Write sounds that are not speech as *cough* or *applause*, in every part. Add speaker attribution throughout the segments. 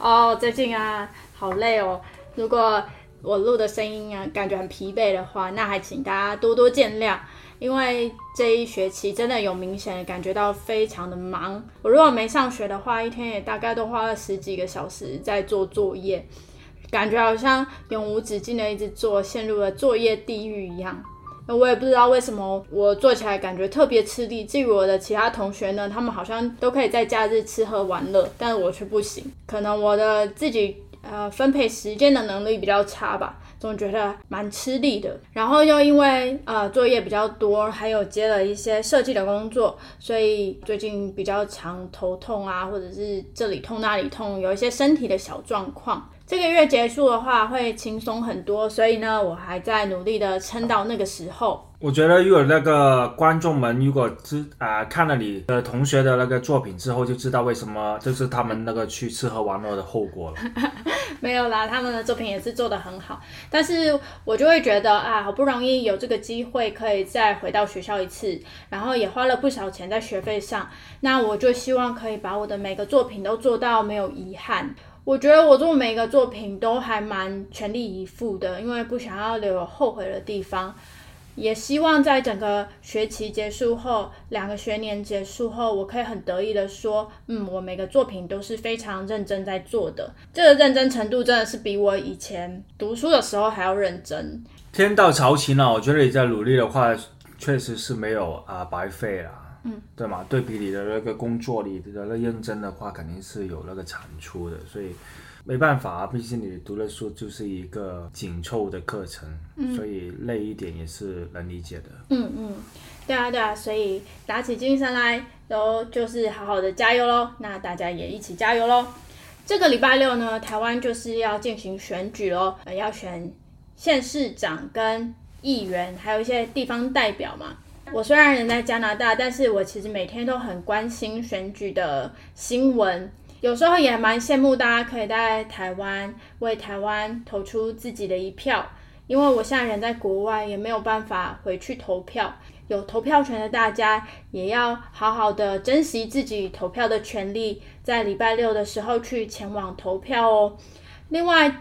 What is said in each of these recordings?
Speaker 1: 哦，最近啊，好累哦。如果我录的声音啊，感觉很疲惫的话，那还请大家多多见谅。因为这一学期真的有明显感觉到非常的忙。我如果没上学的话，一天也大概都花了十几个小时在做作业，感觉好像永无止境的一直做，陷入了作业地狱一样。那我也不知道为什么我做起来感觉特别吃力。至于我的其他同学呢，他们好像都可以在假日吃喝玩乐，但我却不行。可能我的自己呃分配时间的能力比较差吧，总觉得蛮吃力的。然后又因为呃作业比较多，还有接了一些设计的工作，所以最近比较常头痛啊，或者是这里痛那里痛，有一些身体的小状况。这个月结束的话会轻松很多，所以呢，我还在努力的撑到那个时候。
Speaker 2: 我觉得如果那个观众们如果知啊、看了你的同学的那个作品之后，就知道为什么就是他们那个去吃喝玩乐的后果了。*laughs*
Speaker 1: 没有啦，他们的作品也是做得很好，但是我就会觉得啊，好不容易有这个机会可以再回到学校一次，然后也花了不少钱在学费上，那我就希望可以把我的每个作品都做到没有遗憾。我觉得我做每个作品都还蛮全力以赴的，因为不想要留有后悔的地方。也希望在整个学期结束后，两个学年结束后，我可以很得意的说，嗯，我每个作品都是非常认真在做的。这个认真程度真的是比我以前读书的时候还要认真。
Speaker 2: 天道酬勤啊，我觉得你在努力的话，确实是没有啊、白费啦。嗯，对嘛？对比你的那个工作，你的那个认真的话，肯定是有那个产出的，所以没办法啊，毕竟你读的书就是一个紧凑的课程，所以累一点也是能理解的。
Speaker 1: 嗯嗯，对啊对啊，所以打起精神来，然后就是好好的加油喽。那大家也一起加油喽。这个礼拜六呢，台湾就是要进行选举喽，呃，要选县市长跟议员，还有一些地方代表嘛。我虽然人在加拿大，但是我其实每天都很关心选举的新闻，有时候也蛮羡慕大家可以在台湾为台湾投出自己的一票。因为我现在人在国外，也没有办法回去投票。有投票权的大家，也要好好的珍惜自己投票的权利，在礼拜六的时候去前往投票哦。另外，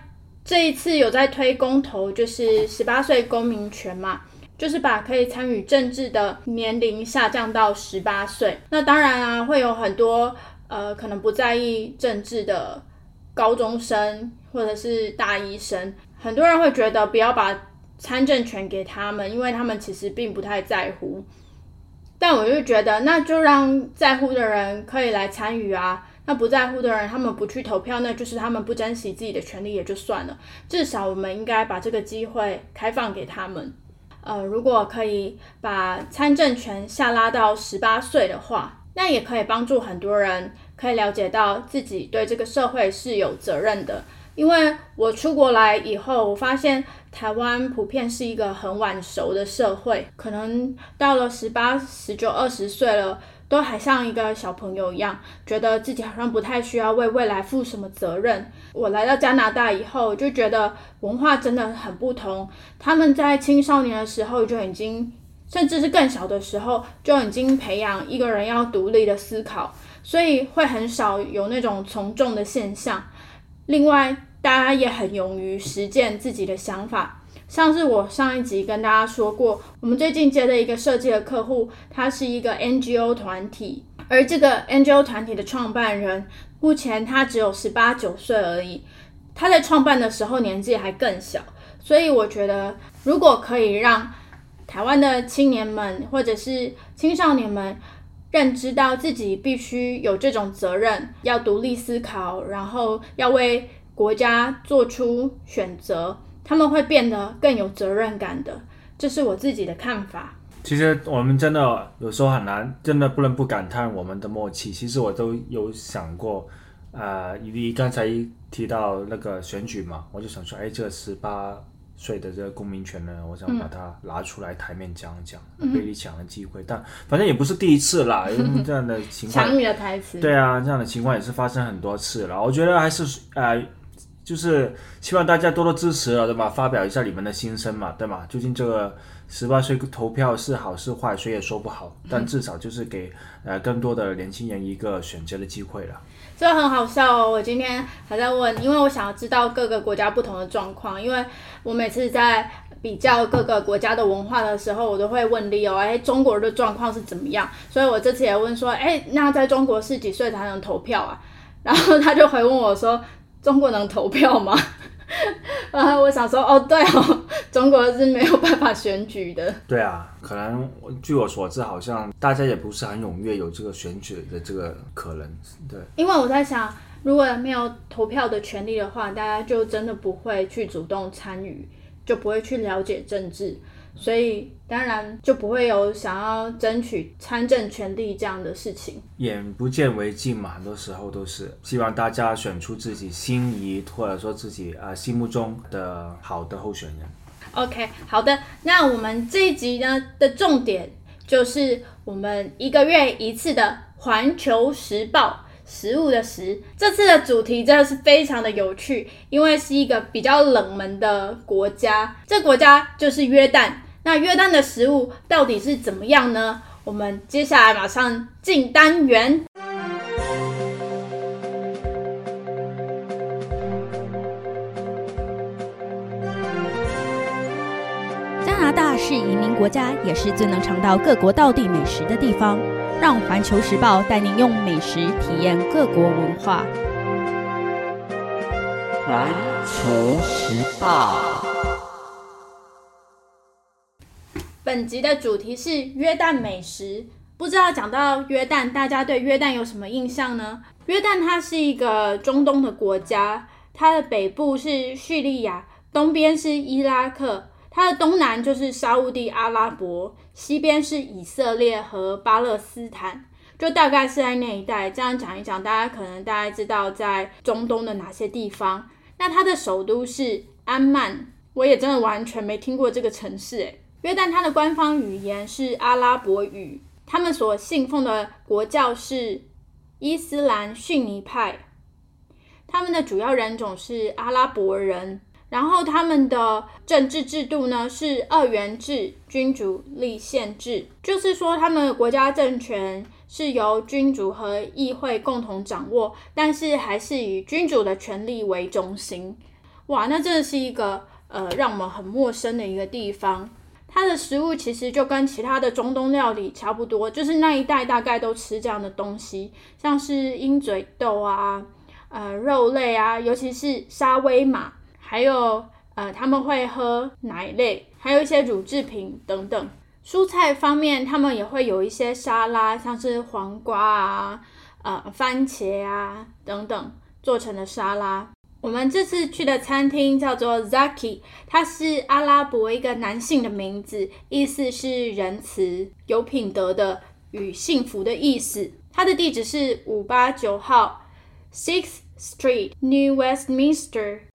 Speaker 1: 这一次有在推公投，就是十八岁公民权嘛，就是把可以参与政治的年龄下降到十八岁。那当然啊，会有很多呃可能不在意政治的高中生或者是大一生，很多人会觉得不要把参政权给他们，因为他们其实并不太在乎。但我就觉得，那就让在乎的人可以来参与啊。那不在乎的人，他们不去投票，那就是他们不珍惜自己的权利也就算了。至少我们应该把这个机会开放给他们。呃，如果可以把参政权下拉到十八岁的话，那也可以帮助很多人可以了解到自己对这个社会是有责任的。因为我出国来以后，我发现台湾普遍是一个很晚熟的社会，可能到了十八、十九、二十岁了，都还像一个小朋友一样，觉得自己好像不太需要为未来负什么责任。我来到加拿大以后，就觉得文化真的很不同。他们在青少年的时候就已经，甚至是更小的时候就已经培养一个人要独立的思考，所以会很少有那种从众的现象。另外，大家也很勇于实践自己的想法，像是我上一集跟大家说过，我们最近接的一个设计的客户，他是一个 NGO 团体，而这个 NGO 团体的创办人，目前他只有十八九岁而已，他在创办的时候年纪还更小，所以我觉得如果可以让台湾的青年们或者是青少年们认知到自己必须有这种责任，要独立思考，然后要为国家做出选择，他们会变得更有责任感的。这是我自己的看法。
Speaker 2: 其实我们真的有时候很难，真的不能不感叹我们的默契。其实我都有想过，呃，你刚才提到那个选举嘛，我就想说，哎，这十八岁的这个公民权呢，我想把它拿出来台面讲讲，被你抢的机会，但反正也不是第一次啦，因为这样的情况，*laughs*
Speaker 1: 抢你的台词，
Speaker 2: 对啊，这样的情况也是发生很多次了。我觉得还是呃，就是希望大家多多支持了，对吧？发表一下你们的心声嘛，对吗？究竟这个十八岁投票是好是坏，谁也说不好，但至少就是给呃更多的年轻人一个选择的机会了。
Speaker 1: 这很好笑哦！我今天还在问，因为我想要知道各个国家不同的状况，因为我每次在比较各个国家的文化的时候，我都会问 Leo，哎，中国的状况是怎么样？所以我这次也问说，哎，那在中国是几岁才能投票啊？然后他就回问我说，中国能投票吗？*laughs* 然后我想说，哦，对哦，中国是没有办法选举的。
Speaker 2: 对啊，可能据我所知，好像大家也不是很踊跃有这个选举的这个可能。对，
Speaker 1: 因为我在想，如果没有投票的权利的话，大家就真的不会去主动参与，就不会去了解政治。所以当然就不会有想要争取参政权利这样的事情。
Speaker 2: 眼不见为净嘛，很多时候都是希望大家选出自己心仪或者说自己啊心目中的好的候选人。
Speaker 1: OK，好的，那我们这一集呢的重点就是我们一个月一次的《环球时报》食物的食。这次的主题真的是非常的有趣，因为是一个比较冷门的国家，这国家就是约旦。那约旦的食物到底是怎么样呢？我们接下来马上进单元。
Speaker 3: 加拿大是移民国家，也是最能尝到各国道地美食的地方。让环球时报带您用美食体验各国文化。
Speaker 4: 环球时报。
Speaker 1: 本集的主题是约旦美食。不知道讲到约旦，大家对约旦有什么印象呢？约旦它是一个中东的国家，它的北部是叙利亚，东边是伊拉克，它的东南就是沙地阿拉伯，西边是以色列和巴勒斯坦，就大概是在那一带。这样讲一讲，大家可能大概知道在中东的哪些地方。那它的首都是安曼，我也真的完全没听过这个城市，诶。约旦它的官方语言是阿拉伯语，他们所信奉的国教是伊斯兰逊尼派，他们的主要人种是阿拉伯人，然后他们的政治制度呢是二元制君主立宪制，就是说他们国家政权是由君主和议会共同掌握，但是还是以君主的权力为中心。哇，那真的是一个呃让我们很陌生的一个地方。它的食物其实就跟其他的中东料理差不多，就是那一带大概都吃这样的东西，像是鹰嘴豆啊、呃肉类啊，尤其是沙威玛，还有呃他们会喝奶类，还有一些乳制品等等。蔬菜方面，他们也会有一些沙拉，像是黄瓜啊、呃番茄啊等等做成的沙拉。我们这次去的餐厅叫做 Zaki，它是阿拉伯一个男性的名字，意思是仁慈、有品德的与幸福的意思。它的地址是五八九号 Sixth Street, New Westminster。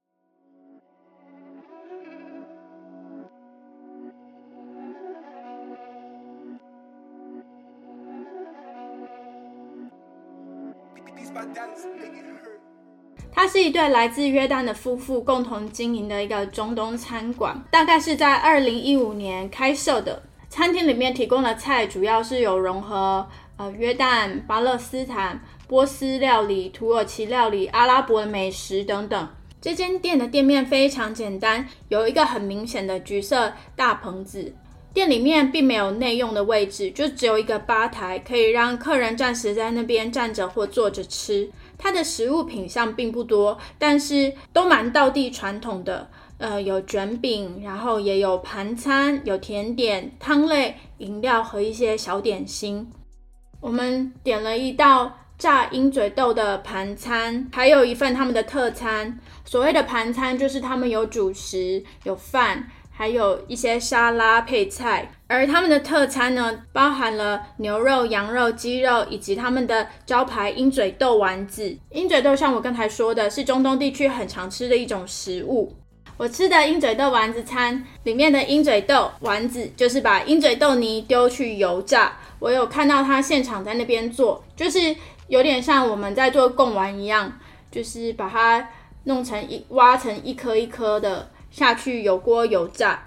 Speaker 1: 它是一对来自约旦的夫妇共同经营的一个中东餐馆，大概是在二零一五年开设的。餐厅里面提供的菜主要是有融合呃约旦、巴勒斯坦、波斯料理、土耳其料理、阿拉伯的美食等等。这间店的店面非常简单，有一个很明显的橘色大棚子。店里面并没有内用的位置，就只有一个吧台，可以让客人暂时在那边站着或坐着吃。它的食物品相并不多，但是都蛮道地传统的。呃，有卷饼，然后也有盘餐，有甜点、汤类、饮料和一些小点心。我们点了一道炸鹰嘴豆的盘餐，还有一份他们的特餐。所谓的盘餐就是他们有主食、有饭，还有一些沙拉配菜。而他们的特餐呢，包含了牛肉、羊肉、鸡肉，以及他们的招牌鹰嘴豆丸子。鹰嘴豆像我刚才说的，是中东地区很常吃的一种食物。我吃的鹰嘴豆丸子餐里面的鹰嘴豆丸子，就是把鹰嘴豆泥丢去油炸。我有看到他现场在那边做，就是有点像我们在做贡丸一样，就是把它弄成一挖成一颗一颗的下去油锅油炸。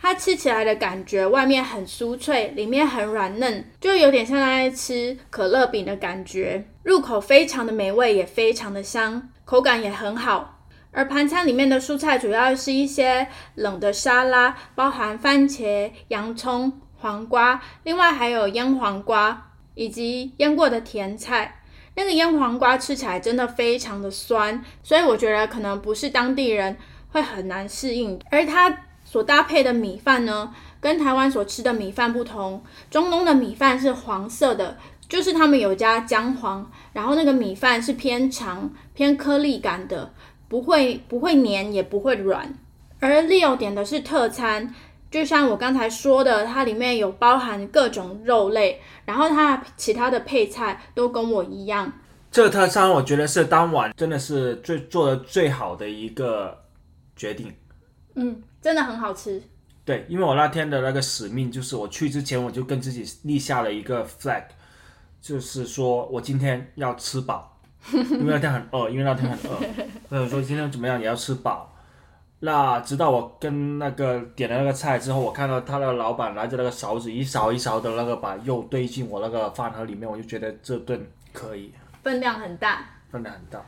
Speaker 1: 它吃起来的感觉，外面很酥脆，里面很软嫩，就有点像在吃可乐饼的感觉。入口非常的美味，也非常的香，口感也很好。而盘餐里面的蔬菜主要是一些冷的沙拉，包含番茄、洋葱、黄瓜，另外还有腌黄瓜以及腌过的甜菜。那个腌黄瓜吃起来真的非常的酸，所以我觉得可能不是当地人会很难适应。而它所搭配的米饭呢，跟台湾所吃的米饭不同，中东的米饭是黄色的，就是他们有加姜黄，然后那个米饭是偏长、偏颗粒感的。不会不会黏也不会软，而 Leo 点的是特餐，就像我刚才说的，它里面有包含各种肉类，然后它其他的配菜都跟我一样。
Speaker 2: 这特餐我觉得是当晚真的是最做的最好的一个决定。
Speaker 1: 嗯，真的很好吃。
Speaker 2: 对，因为我那天的那个使命就是我去之前我就跟自己立下了一个 flag，就是说我今天要吃饱。*laughs* 因为那天很饿，因为那天很饿，*laughs* 所以说今天怎么样也要吃饱。那直到我跟那个点了那个菜之后，我看到他那个老板拿着那个勺子一勺一勺的那个把肉堆进我那个饭盒里面，我就觉得这顿可以，
Speaker 1: 分量很大，
Speaker 2: 分量很大。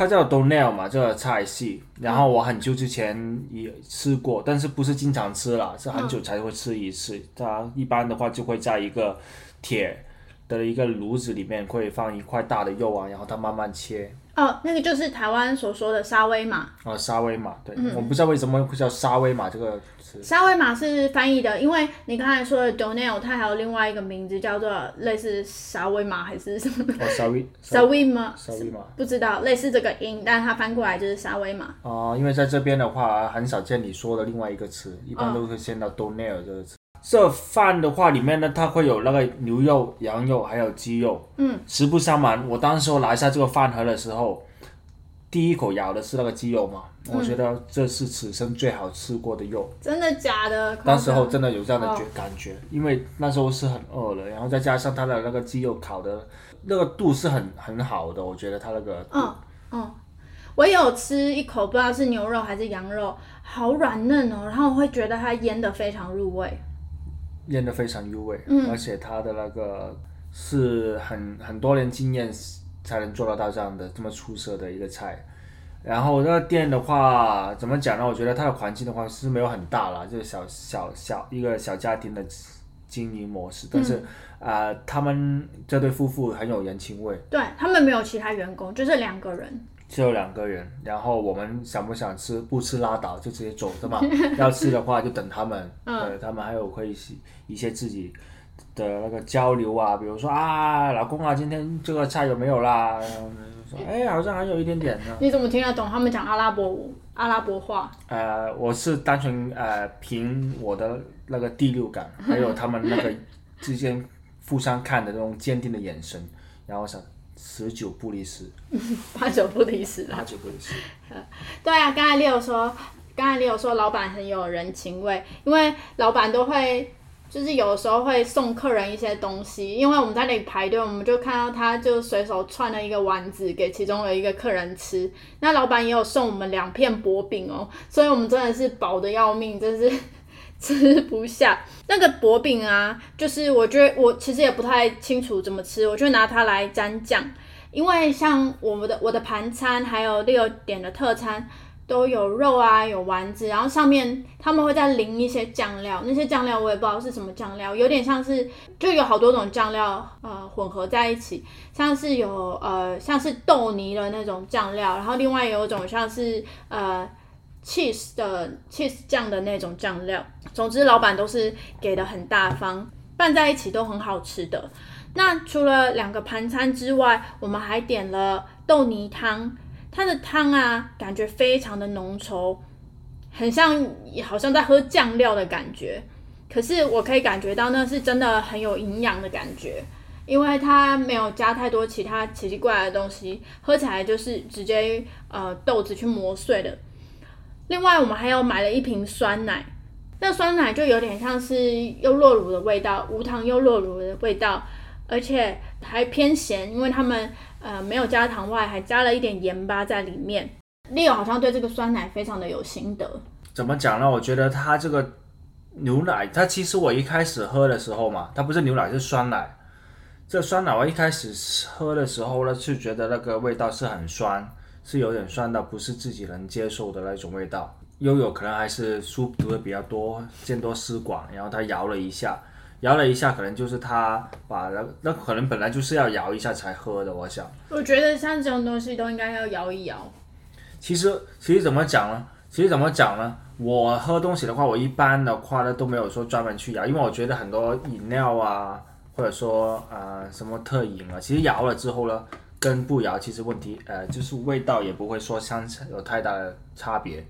Speaker 2: 它叫 Donell 嘛，这个菜系。然后我很久之前也吃过，但是不是经常吃了，是很久才会吃一次。它一般的话就会在一个铁。的一个炉子里面会放一块大的肉啊，然后它慢慢切。
Speaker 1: 哦，那个就是台湾所说的沙威玛。
Speaker 2: 哦，沙威玛，对，我不知道为什么会叫沙威玛这个词。
Speaker 1: 沙威玛是翻译的，因为你刚才说的 Donell，它还有另外一个名字叫做类似沙威玛还是什么？
Speaker 2: 哦，沙威。
Speaker 1: 沙威玛。
Speaker 2: 沙威玛。
Speaker 1: 不知道，类似这个音，但它翻过来就是沙威玛。
Speaker 2: 哦，因为在这边的话很少见你说的另外一个词，一般都会先到 Donell 这个词。这饭的话，里面呢，它会有那个牛肉、羊肉，还有鸡肉。
Speaker 1: 嗯。
Speaker 2: 实不相瞒，我当时拿下这个饭盒的时候，第一口咬的是那个鸡肉嘛，我觉得这是此生最好吃过的肉。
Speaker 1: 真的假的？
Speaker 2: 当时候真的有这样的觉感觉，因为那时候是很饿了，然后再加上它的那个鸡肉烤的那个度是很很好的，我觉得它那个。
Speaker 1: 嗯嗯。我有吃一口，不知道是牛肉还是羊肉，好软嫩哦，然后我会觉得它腌的非常入味。
Speaker 2: 腌的非常入味，而且他的那个是很很多年经验才能做得到这样的这么出色的一个菜。然后那个店的话，怎么讲呢？我觉得它的环境的话是没有很大了，就是小小小一个小家庭的经营模式。但是啊，他们这对夫妇很有人情味。
Speaker 1: 对他们没有其他员工，就是两个人。
Speaker 2: 只有两个人，然后我们想不想吃，不吃拉倒，就直接走的嘛。*laughs* 要吃的话就等他们，对他们还有会一些自己的那个交流啊，比如说啊，老公啊，今天这个菜有没有啦？然后说哎，好像还有一点点呢。
Speaker 1: 你怎么听得懂他们讲阿拉伯阿拉伯话？
Speaker 2: 呃，我是单纯呃凭我的那个第六感，*laughs* 还有他们那个之间互相看的那种坚定的眼神，然后想。十 *laughs* 九不离十，
Speaker 1: 八九不离十
Speaker 2: 八九不离十。*laughs*
Speaker 1: 对啊，刚才你有说，刚才你有说老板很有人情味，因为老板都会，就是有时候会送客人一些东西，因为我们在那里排队，我们就看到他就随手串了一个丸子给其中的一个客人吃。那老板也有送我们两片薄饼哦，所以我们真的是饱的要命，真是。吃不下那个薄饼啊，就是我觉得我其实也不太清楚怎么吃，我就拿它来沾酱。因为像我们的我的盘餐还有六点的特餐都有肉啊，有丸子，然后上面他们会再淋一些酱料，那些酱料我也不知道是什么酱料，有点像是就有好多种酱料呃混合在一起，像是有呃像是豆泥的那种酱料，然后另外有一种像是呃。Cheese 的 cheese 酱的那种酱料，总之老板都是给的很大方，拌在一起都很好吃的。那除了两个盘餐之外，我们还点了豆泥汤，它的汤啊感觉非常的浓稠，很像好像在喝酱料的感觉。可是我可以感觉到那是真的很有营养的感觉，因为它没有加太多其他奇奇怪怪的东西，喝起来就是直接呃豆子去磨碎的。另外，我们还有买了一瓶酸奶，那酸奶就有点像是优酪乳的味道，无糖优酪乳的味道，而且还偏咸，因为他们呃没有加糖外，还加了一点盐巴在里面。Leo 好像对这个酸奶非常的有心得。
Speaker 2: 怎么讲呢？我觉得它这个牛奶，它其实我一开始喝的时候嘛，它不是牛奶是酸奶。这酸奶我一开始喝的时候呢，是觉得那个味道是很酸。是有点酸到不是自己能接受的那种味道。悠悠可能还是书读的比较多，见多识广，然后他摇了一下，摇了一下，可能就是他把那那可能本来就是要摇一下才喝的。我想，
Speaker 1: 我觉得像这种东西都应该要摇一摇。
Speaker 2: 其实其实怎么讲呢？其实怎么讲呢？我喝东西的话，我一般的话呢都没有说专门去摇，因为我觉得很多饮料啊，或者说呃什么特饮啊，其实摇了之后呢。跟不摇其实问题，呃，就是味道也不会说相有太大的差别。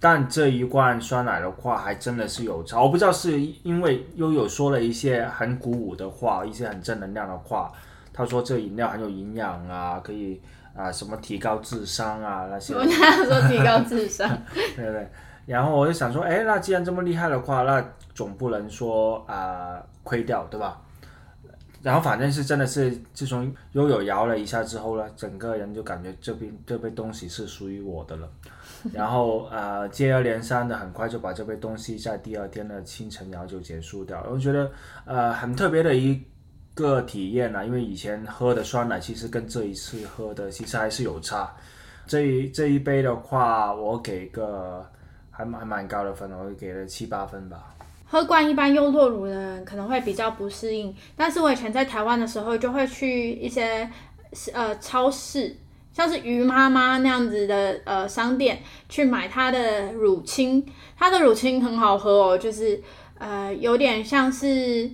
Speaker 2: 但这一罐酸奶的话，还真的是有差。我不知道是因为悠悠说了一些很鼓舞的话，一些很正能量的话。他说这饮料很有营养啊，可以啊什么提高智商啊那些。
Speaker 1: 我他说提高智商。*laughs*
Speaker 2: 对对。然后我就想说，哎，那既然这么厉害的话，那总不能说啊亏掉，对吧？然后反正是真的是，自从悠悠摇了一下之后呢，整个人就感觉这边这杯东西是属于我的了。*laughs* 然后呃，接二连三的，很快就把这杯东西在第二天的清晨然后就结束掉。我觉得呃很特别的一个体验啊，因为以前喝的酸奶其实跟这一次喝的其实还是有差。这一这一杯的话，我给个还蛮蛮高的分，我给了七八分吧。
Speaker 1: 喝惯一般优酪乳的人可能会比较不适应，但是我以前在台湾的时候就会去一些呃超市，像是鱼妈妈那样子的呃商店去买它的乳清，它的乳清很好喝哦，就是呃有点像是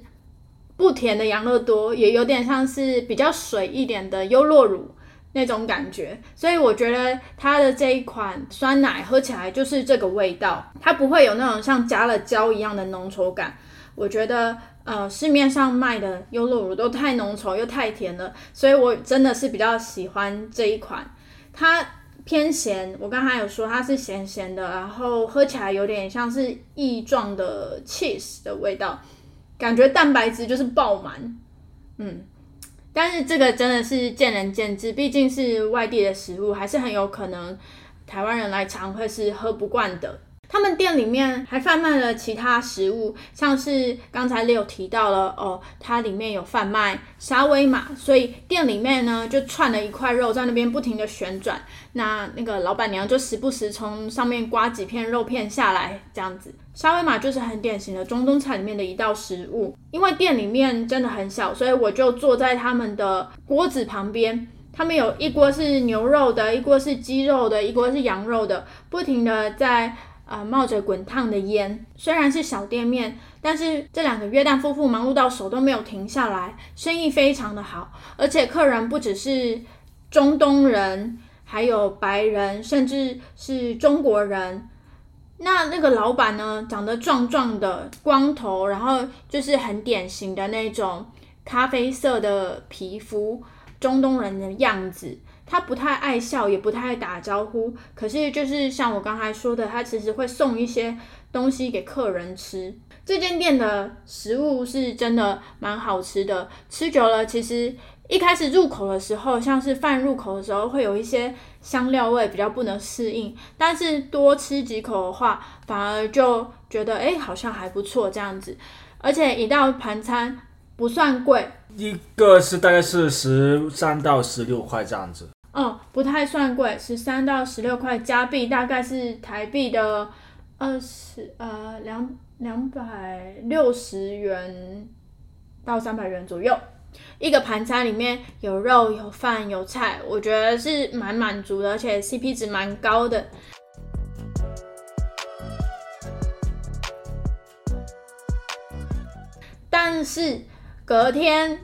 Speaker 1: 不甜的养乐多，也有点像是比较水一点的优酪乳。那种感觉，所以我觉得它的这一款酸奶喝起来就是这个味道，它不会有那种像加了胶一样的浓稠感。我觉得呃市面上卖的优酪乳都太浓稠又太甜了，所以我真的是比较喜欢这一款。它偏咸，我刚才有说它是咸咸的，然后喝起来有点像是异状的 cheese 的味道，感觉蛋白质就是爆满，嗯。但是这个真的是见仁见智，毕竟是外地的食物，还是很有可能台湾人来尝会是喝不惯的。他们店里面还贩卖了其他食物，像是刚才也有提到了哦，它里面有贩卖沙威玛，所以店里面呢就串了一块肉在那边不停的旋转，那那个老板娘就时不时从上面刮几片肉片下来，这样子。沙威玛就是很典型的中东菜里面的一道食物，因为店里面真的很小，所以我就坐在他们的锅子旁边，他们有一锅是牛肉的，一锅是鸡肉的，一锅是羊肉的，不停的在。啊，冒着滚烫的烟，虽然是小店面，但是这两个约旦夫妇忙碌到手都没有停下来，生意非常的好，而且客人不只是中东人，还有白人，甚至是中国人。那那个老板呢，长得壮壮的，光头，然后就是很典型的那种咖啡色的皮肤，中东人的样子。他不太爱笑，也不太爱打招呼。可是就是像我刚才说的，他其实会送一些东西给客人吃。这间店的食物是真的蛮好吃的，吃久了其实一开始入口的时候，像是饭入口的时候会有一些香料味，比较不能适应。但是多吃几口的话，反而就觉得哎，好像还不错这样子。而且一道盘餐不算贵，
Speaker 2: 一个是大概是十三到十六块这样子。
Speaker 1: 嗯，不太算贵，十三到十六块加币，大概是台币的二十呃两两百六十元到三百元左右。一个盘餐里面有肉、有饭、有菜，我觉得是蛮满足的，而且 CP 值蛮高的。但是隔天。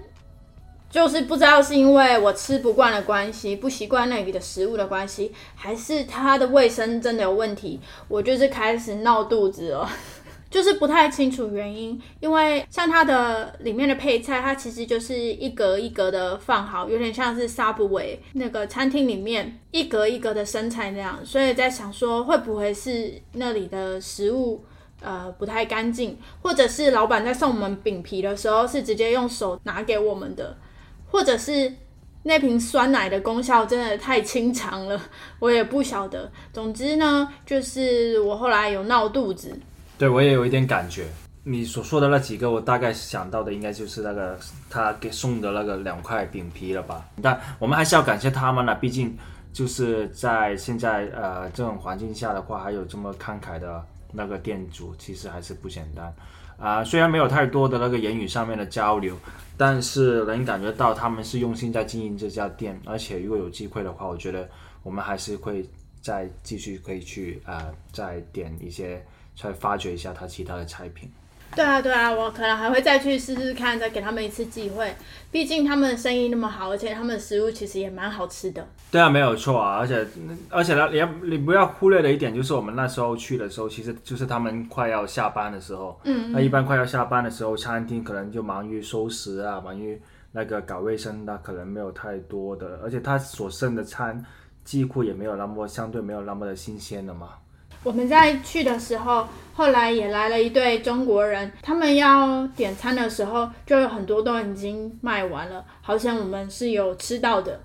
Speaker 1: 就是不知道是因为我吃不惯的关系，不习惯那里的食物的关系，还是它的卫生真的有问题，我就是开始闹肚子了。就是不太清楚原因，因为像它的里面的配菜，它其实就是一格一格的放好，有点像是 Subway 那个餐厅里面一格一格的生菜那样，所以在想说会不会是那里的食物呃不太干净，或者是老板在送我们饼皮的时候是直接用手拿给我们的，或者是那瓶酸奶的功效真的太清长了，我也不晓得。总之呢，就是我后来有闹肚子。
Speaker 2: 对我也有一点感觉，你所说的那几个，我大概想到的应该就是那个他给送的那个两块饼皮了吧？但我们还是要感谢他们了，毕竟就是在现在呃这种环境下的话，还有这么慷慨的那个店主，其实还是不简单啊。虽然没有太多的那个言语上面的交流，但是能感觉到他们是用心在经营这家店，而且如果有机会的话，我觉得我们还是会再继续可以去啊再点一些。再发掘一下他其他的菜品。
Speaker 1: 对啊，对啊，我可能还会再去试试看，再给他们一次机会。毕竟他们的生意那么好，而且他们的食物其实也蛮好吃的。
Speaker 2: 对啊，没有错啊，而且而且呢，你要你不要忽略的一点，就是我们那时候去的时候，其实就是他们快要下班的时候。嗯。那一般快要下班的时候，餐厅可能就忙于收拾啊，忙于那个搞卫生的，可能没有太多的，而且他所剩的餐几乎也没有那么相对没有那么的新鲜了嘛。
Speaker 1: 我们在去的时候，后来也来了一对中国人，他们要点餐的时候，就有很多都已经卖完了，好像我们是有吃到的。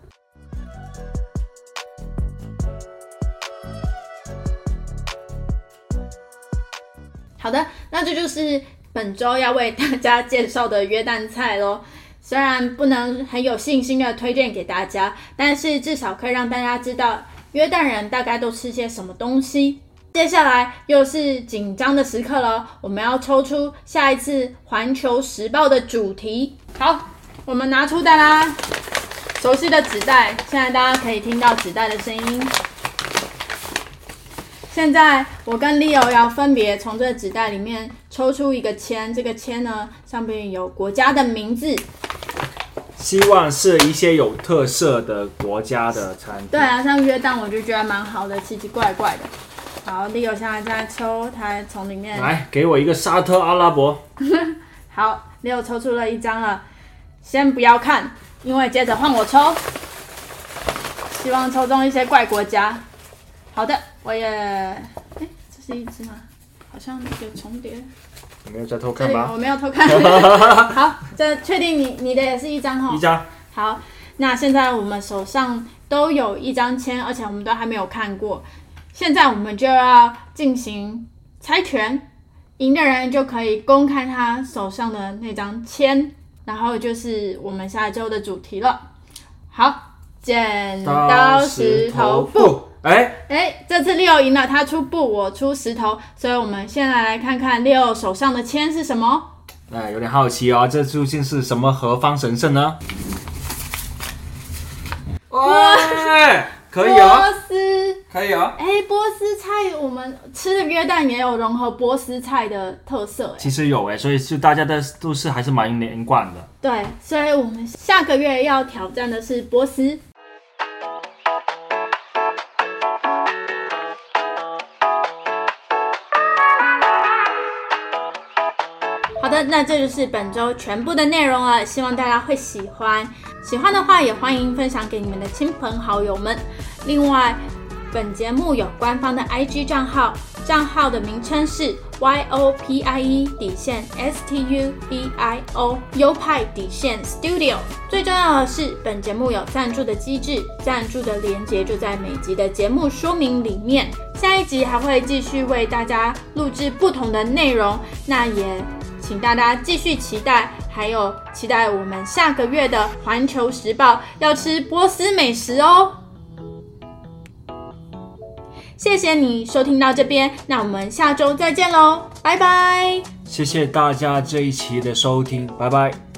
Speaker 1: 好的，那这就是本周要为大家介绍的约旦菜喽。虽然不能很有信心的推荐给大家，但是至少可以让大家知道约旦人大概都吃些什么东西。接下来又是紧张的时刻了，我们要抽出下一次《环球时报》的主题。好，我们拿出的啦，熟悉的纸袋。现在大家可以听到纸袋的声音。现在我跟 Leo 要分别从这纸袋里面抽出一个签，这个签呢上面有国家的名字，
Speaker 2: 希望是一些有特色的国家的餐厅。
Speaker 1: 对啊，像约旦我就觉得蛮好的，奇奇怪怪的。好，Leo 现在在抽，他从里面
Speaker 2: 来给我一个沙特阿拉伯。*laughs*
Speaker 1: 好，Leo 抽出了一张了，先不要看，因为接着换我抽，希望抽中一些怪国家。好的，我也，哎，这是一只吗？好像有重叠。
Speaker 2: 你没有在偷看吧？
Speaker 1: 我没有偷看。*laughs* 好，这确定你你的也是一张哈？
Speaker 2: 一张。
Speaker 1: 好，那现在我们手上都有一张签，而且我们都还没有看过。现在我们就要进行猜拳，赢的人就可以公开他手上的那张签，然后就是我们下周的主题了。好，剪刀石头布，
Speaker 2: 哎
Speaker 1: 哎，这次 Leo 赢了，他出布，我出石头，所以我们现在来看看 Leo 手上的签是什么。
Speaker 2: 哎，有点好奇哦，这究竟是什么何方神圣呢？哇！可以哦，
Speaker 1: 波斯
Speaker 2: 可以啊。
Speaker 1: 哎，波斯菜我们吃的约旦也有融合波斯菜的特色。
Speaker 2: 其实有哎，所以是大家的都是还是蛮连贯的。
Speaker 1: 对，所以我们下个月要挑战的是波斯。好的，那这就是本周全部的内容了，希望大家会喜欢。喜欢的话，也欢迎分享给你们的亲朋好友们。另外，本节目有官方的 IG 账号，账号的名称是 Y O P I E 底线 S T U D I O 优派底线 Studio。最重要的是，本节目有赞助的机制，赞助的连接就在每集的节目说明里面。下一集还会继续为大家录制不同的内容，那也请大家继续期待。还有期待我们下个月的《环球时报》要吃波斯美食哦！谢谢你收听到这边，那我们下周再见喽，拜拜！
Speaker 2: 谢谢大家这一期的收听，拜拜。